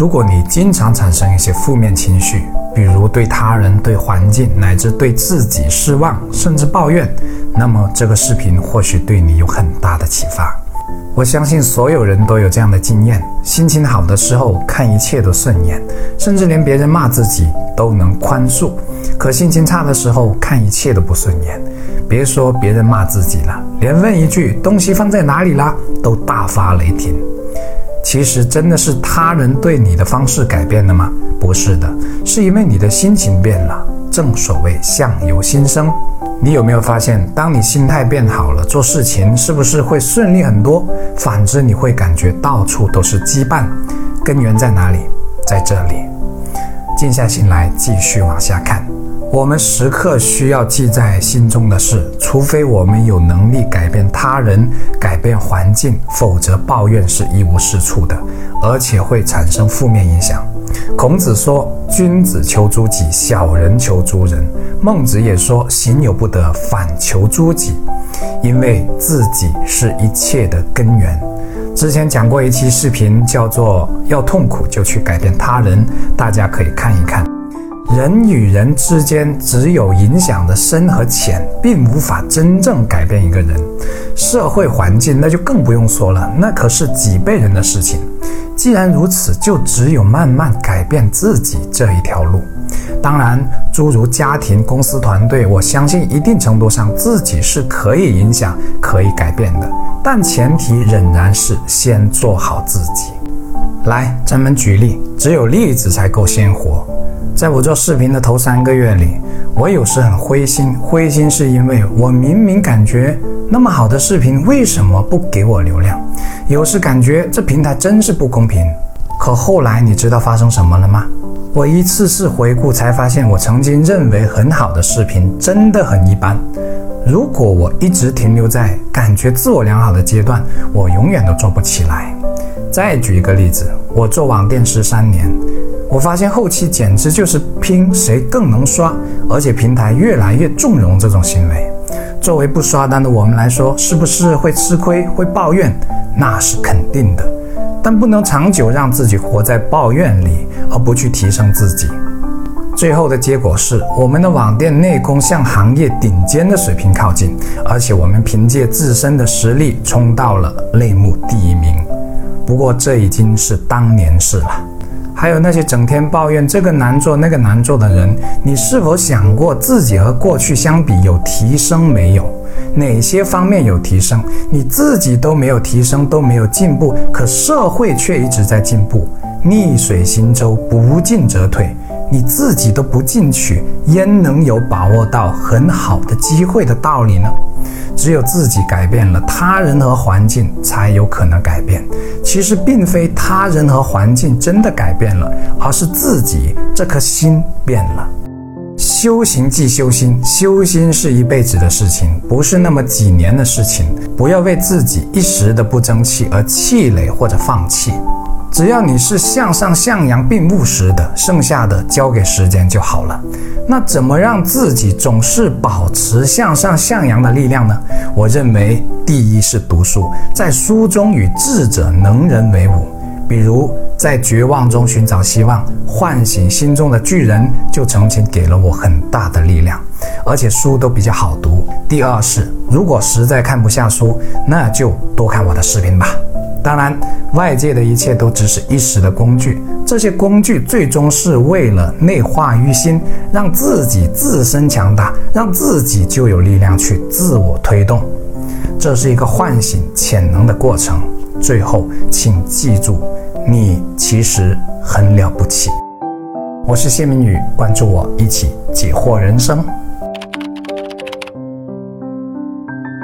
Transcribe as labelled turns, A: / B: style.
A: 如果你经常产生一些负面情绪，比如对他人、对环境乃至对自己失望，甚至抱怨，那么这个视频或许对你有很大的启发。我相信所有人都有这样的经验：心情好的时候看一切都顺眼，甚至连别人骂自己都能宽恕；可心情差的时候看一切都不顺眼，别说别人骂自己了，连问一句“东西放在哪里啦”都大发雷霆。其实真的是他人对你的方式改变了吗？不是的，是因为你的心情变了。正所谓相由心生，你有没有发现，当你心态变好了，做事情是不是会顺利很多？反之，你会感觉到处都是羁绊。根源在哪里？在这里。静下心来，继续往下看。我们时刻需要记在心中的事，除非我们有能力改变他人、改变环境，否则抱怨是一无是处的，而且会产生负面影响。孔子说：“君子求诸己，小人求诸人。”孟子也说：“行有不得，反求诸己。”因为自己是一切的根源。之前讲过一期视频，叫做“要痛苦就去改变他人”，大家可以看一看。人与人之间只有影响的深和浅，并无法真正改变一个人。社会环境那就更不用说了，那可是几辈人的事情。既然如此，就只有慢慢改变自己这一条路。当然，诸如家庭、公司、团队，我相信一定程度上自己是可以影响、可以改变的，但前提仍然是先做好自己。来，咱们举例，只有例子才够鲜活。在我做视频的头三个月里，我有时很灰心。灰心是因为我明明感觉那么好的视频，为什么不给我流量？有时感觉这平台真是不公平。可后来你知道发生什么了吗？我一次次回顾，才发现我曾经认为很好的视频真的很一般。如果我一直停留在感觉自我良好的阶段，我永远都做不起来。再举一个例子，我做网店十三年。我发现后期简直就是拼谁更能刷，而且平台越来越纵容这种行为。作为不刷单的我们来说，是不是会吃亏、会抱怨？那是肯定的。但不能长久让自己活在抱怨里，而不去提升自己。最后的结果是，我们的网店内功向行业顶尖的水平靠近，而且我们凭借自身的实力冲到了类目第一名。不过这已经是当年事了。还有那些整天抱怨这个难做那个难做的人，你是否想过自己和过去相比有提升没有？哪些方面有提升？你自己都没有提升，都没有进步，可社会却一直在进步。逆水行舟，不进则退。你自己都不进取，焉能有把握到很好的机会的道理呢？只有自己改变了，他人和环境才有可能改变。其实并非他人和环境真的改变了，而是自己这颗心变了。修行即修心，修心是一辈子的事情，不是那么几年的事情。不要为自己一时的不争气而气馁或者放弃。只要你是向上向阳并务实的，剩下的交给时间就好了。那怎么让自己总是保持向上向阳的力量呢？我认为，第一是读书，在书中与智者能人为伍。比如在绝望中寻找希望，唤醒心中的巨人，就曾经给了我很大的力量。而且书都比较好读。第二是，如果实在看不下书，那就多看我的视频吧。当然，外界的一切都只是一时的工具，这些工具最终是为了内化于心，让自己自身强大，让自己就有力量去自我推动。这是一个唤醒潜能的过程。最后，请记住，你其实很了不起。我是谢明宇，关注我，一起解惑人生。